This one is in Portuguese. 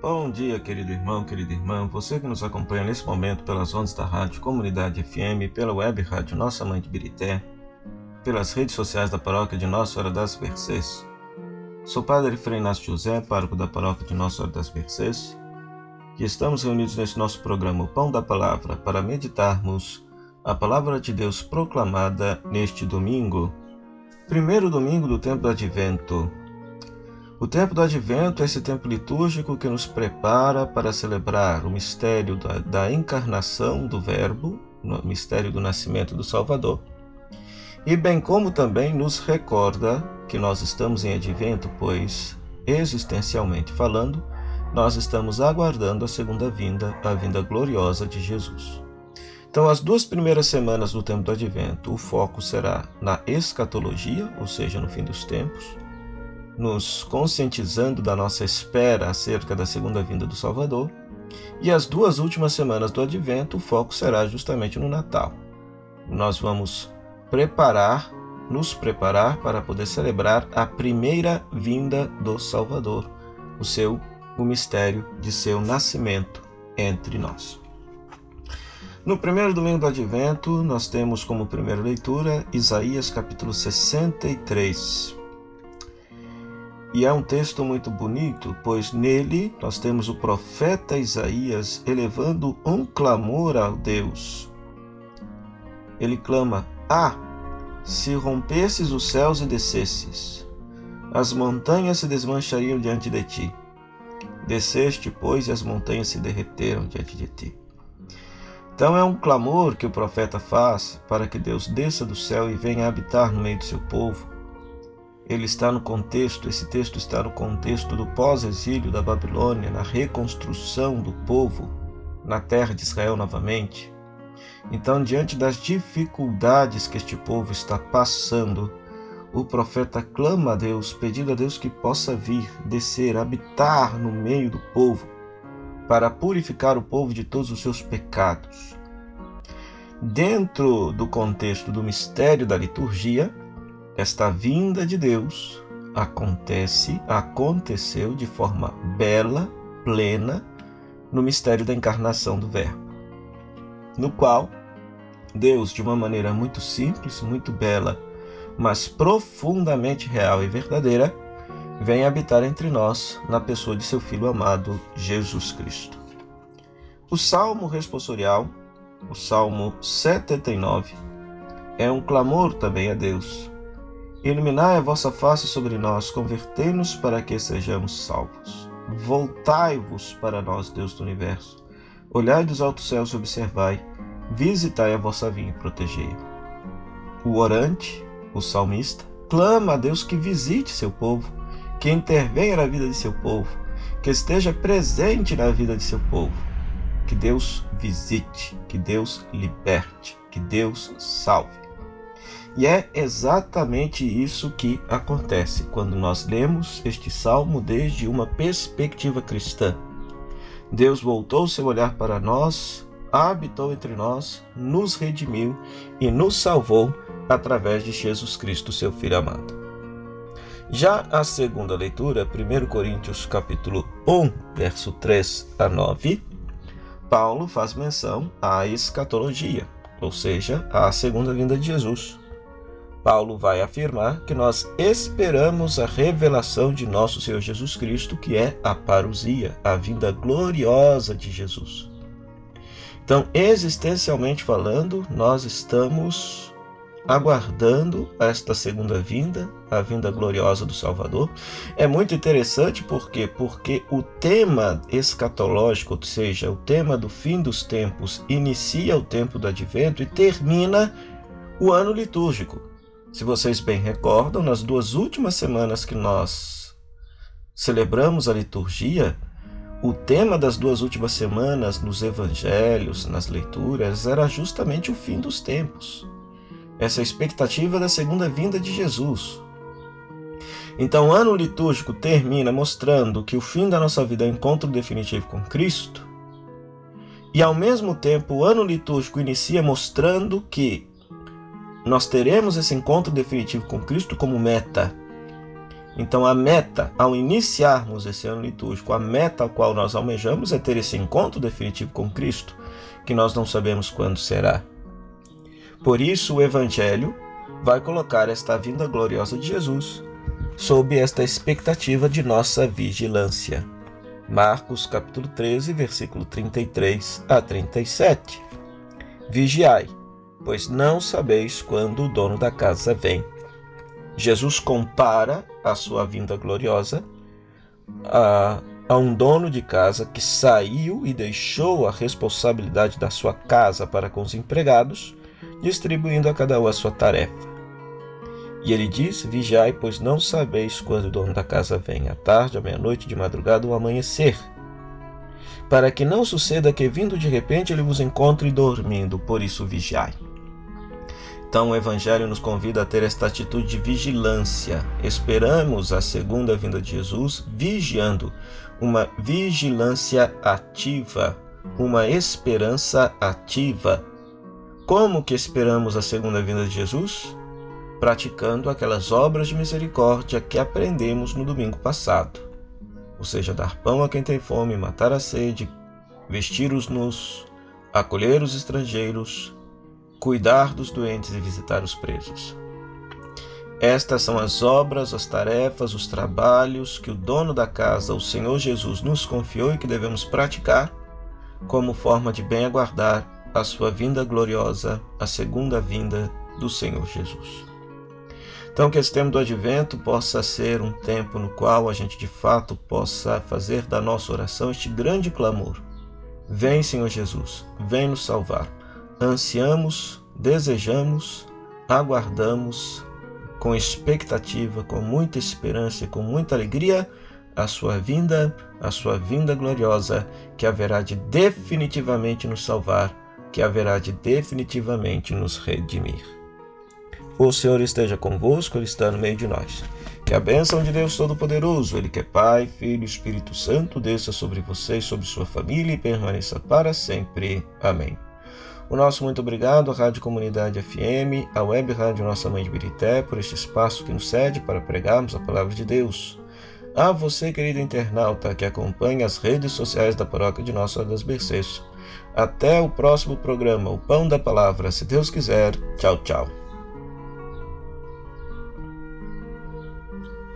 Bom dia, querido irmão, querida irmã, você que nos acompanha nesse momento pelas ondas da Rádio Comunidade FM, pela web Rádio Nossa Mãe de Birité, pelas redes sociais da paróquia de Nossa Senhora das Mercês. Sou Padre Frei Inácio José, pároco da paróquia de Nossa Senhora das Mercês, e estamos reunidos nesse nosso programa O Pão da Palavra para meditarmos a palavra de Deus proclamada neste domingo, primeiro domingo do tempo do Advento, o tempo do Advento é esse tempo litúrgico que nos prepara para celebrar o mistério da, da encarnação do Verbo, o mistério do nascimento do Salvador, e bem como também nos recorda que nós estamos em Advento, pois, existencialmente falando, nós estamos aguardando a segunda vinda, a vinda gloriosa de Jesus. Então, as duas primeiras semanas do tempo do Advento, o foco será na escatologia, ou seja, no fim dos tempos, nos conscientizando da nossa espera acerca da segunda vinda do Salvador. E as duas últimas semanas do Advento, o foco será justamente no Natal. Nós vamos preparar, nos preparar para poder celebrar a primeira vinda do Salvador, o seu o mistério de seu nascimento entre nós. No primeiro domingo do Advento, nós temos como primeira leitura Isaías capítulo 63. E é um texto muito bonito, pois nele nós temos o profeta Isaías elevando um clamor a Deus. Ele clama: Ah, se rompesses os céus e descesses, as montanhas se desmanchariam diante de ti. Desceste, pois, e as montanhas se derreteram diante de ti. Então é um clamor que o profeta faz para que Deus desça do céu e venha habitar no meio do seu povo ele está no contexto, esse texto está no contexto do pós-exílio da Babilônia, na reconstrução do povo na terra de Israel novamente. Então, diante das dificuldades que este povo está passando, o profeta clama a Deus, pedindo a Deus que possa vir, descer, habitar no meio do povo, para purificar o povo de todos os seus pecados. Dentro do contexto do mistério da liturgia, esta vinda de Deus acontece, aconteceu de forma bela, plena, no mistério da encarnação do Verbo, no qual Deus, de uma maneira muito simples, muito bela, mas profundamente real e verdadeira, vem habitar entre nós na pessoa de seu Filho amado, Jesus Cristo. O salmo responsorial, o salmo 79, é um clamor também a Deus, Iluminai a vossa face sobre nós, convertei-nos para que sejamos salvos. Voltai-vos para nós, Deus do universo. Olhai dos altos céus e observai, visitai a vossa vinha e protegei-a. O orante, o salmista, clama a Deus que visite seu povo, que intervenha na vida de seu povo, que esteja presente na vida de seu povo. Que Deus visite, que Deus liberte, que Deus salve. E é exatamente isso que acontece quando nós lemos este salmo desde uma perspectiva cristã. Deus voltou seu olhar para nós, habitou entre nós, nos redimiu e nos salvou através de Jesus Cristo, seu Filho amado. Já a segunda leitura, 1 Coríntios capítulo 1, verso 3 a 9, Paulo faz menção à escatologia, ou seja, à segunda vinda de Jesus. Paulo vai afirmar que nós esperamos a revelação de nosso Senhor Jesus Cristo, que é a parousia, a vinda gloriosa de Jesus. Então, existencialmente falando, nós estamos aguardando esta segunda vinda, a vinda gloriosa do Salvador. É muito interessante porque porque o tema escatológico, ou seja, o tema do fim dos tempos, inicia o tempo do advento e termina o ano litúrgico. Se vocês bem recordam, nas duas últimas semanas que nós celebramos a liturgia, o tema das duas últimas semanas nos evangelhos, nas leituras, era justamente o fim dos tempos. Essa expectativa da segunda vinda de Jesus. Então, o ano litúrgico termina mostrando que o fim da nossa vida é o encontro definitivo com Cristo. E ao mesmo tempo, o ano litúrgico inicia mostrando que nós teremos esse encontro definitivo com Cristo como meta. Então, a meta, ao iniciarmos esse ano litúrgico, a meta ao qual nós almejamos é ter esse encontro definitivo com Cristo, que nós não sabemos quando será. Por isso, o Evangelho vai colocar esta vinda gloriosa de Jesus sob esta expectativa de nossa vigilância. Marcos capítulo 13, versículo 33 a 37. Vigiai, pois não sabeis quando o dono da casa vem. Jesus compara a sua vinda gloriosa a, a um dono de casa que saiu e deixou a responsabilidade da sua casa para com os empregados, distribuindo a cada um a sua tarefa. E ele diz: Vigiai, pois não sabeis quando o dono da casa vem, à tarde, à meia-noite, de madrugada ou amanhecer. Para que não suceda que, vindo de repente, ele vos encontre dormindo, por isso vigiai. Então, o Evangelho nos convida a ter esta atitude de vigilância. Esperamos a segunda vinda de Jesus vigiando, uma vigilância ativa, uma esperança ativa. Como que esperamos a segunda vinda de Jesus? praticando aquelas obras de misericórdia que aprendemos no domingo passado, ou seja, dar pão a quem tem fome, matar a sede, vestir os nus, acolher os estrangeiros, cuidar dos doentes e visitar os presos. Estas são as obras, as tarefas, os trabalhos que o dono da casa, o Senhor Jesus, nos confiou e que devemos praticar como forma de bem aguardar a sua vinda gloriosa, a segunda vinda do Senhor Jesus. Então, que esse tempo do advento possa ser um tempo no qual a gente de fato possa fazer da nossa oração este grande clamor: Vem, Senhor Jesus, vem nos salvar. Ansiamos, desejamos, aguardamos com expectativa, com muita esperança e com muita alegria a sua vinda, a sua vinda gloriosa, que haverá de definitivamente nos salvar, que haverá de definitivamente nos redimir. O Senhor esteja convosco, Ele está no meio de nós. Que a bênção de Deus Todo-Poderoso, Ele que é Pai, Filho e Espírito Santo, desça sobre vocês, sobre sua família e permaneça para sempre. Amém. O nosso muito obrigado à Rádio Comunidade FM, à Web Rádio Nossa Mãe de Birité, por este espaço que nos cede para pregarmos a Palavra de Deus. A você, querido internauta, que acompanha as redes sociais da Paróquia de Nossa Senhora das Mercês. Até o próximo programa, o Pão da Palavra, se Deus quiser. Tchau, tchau.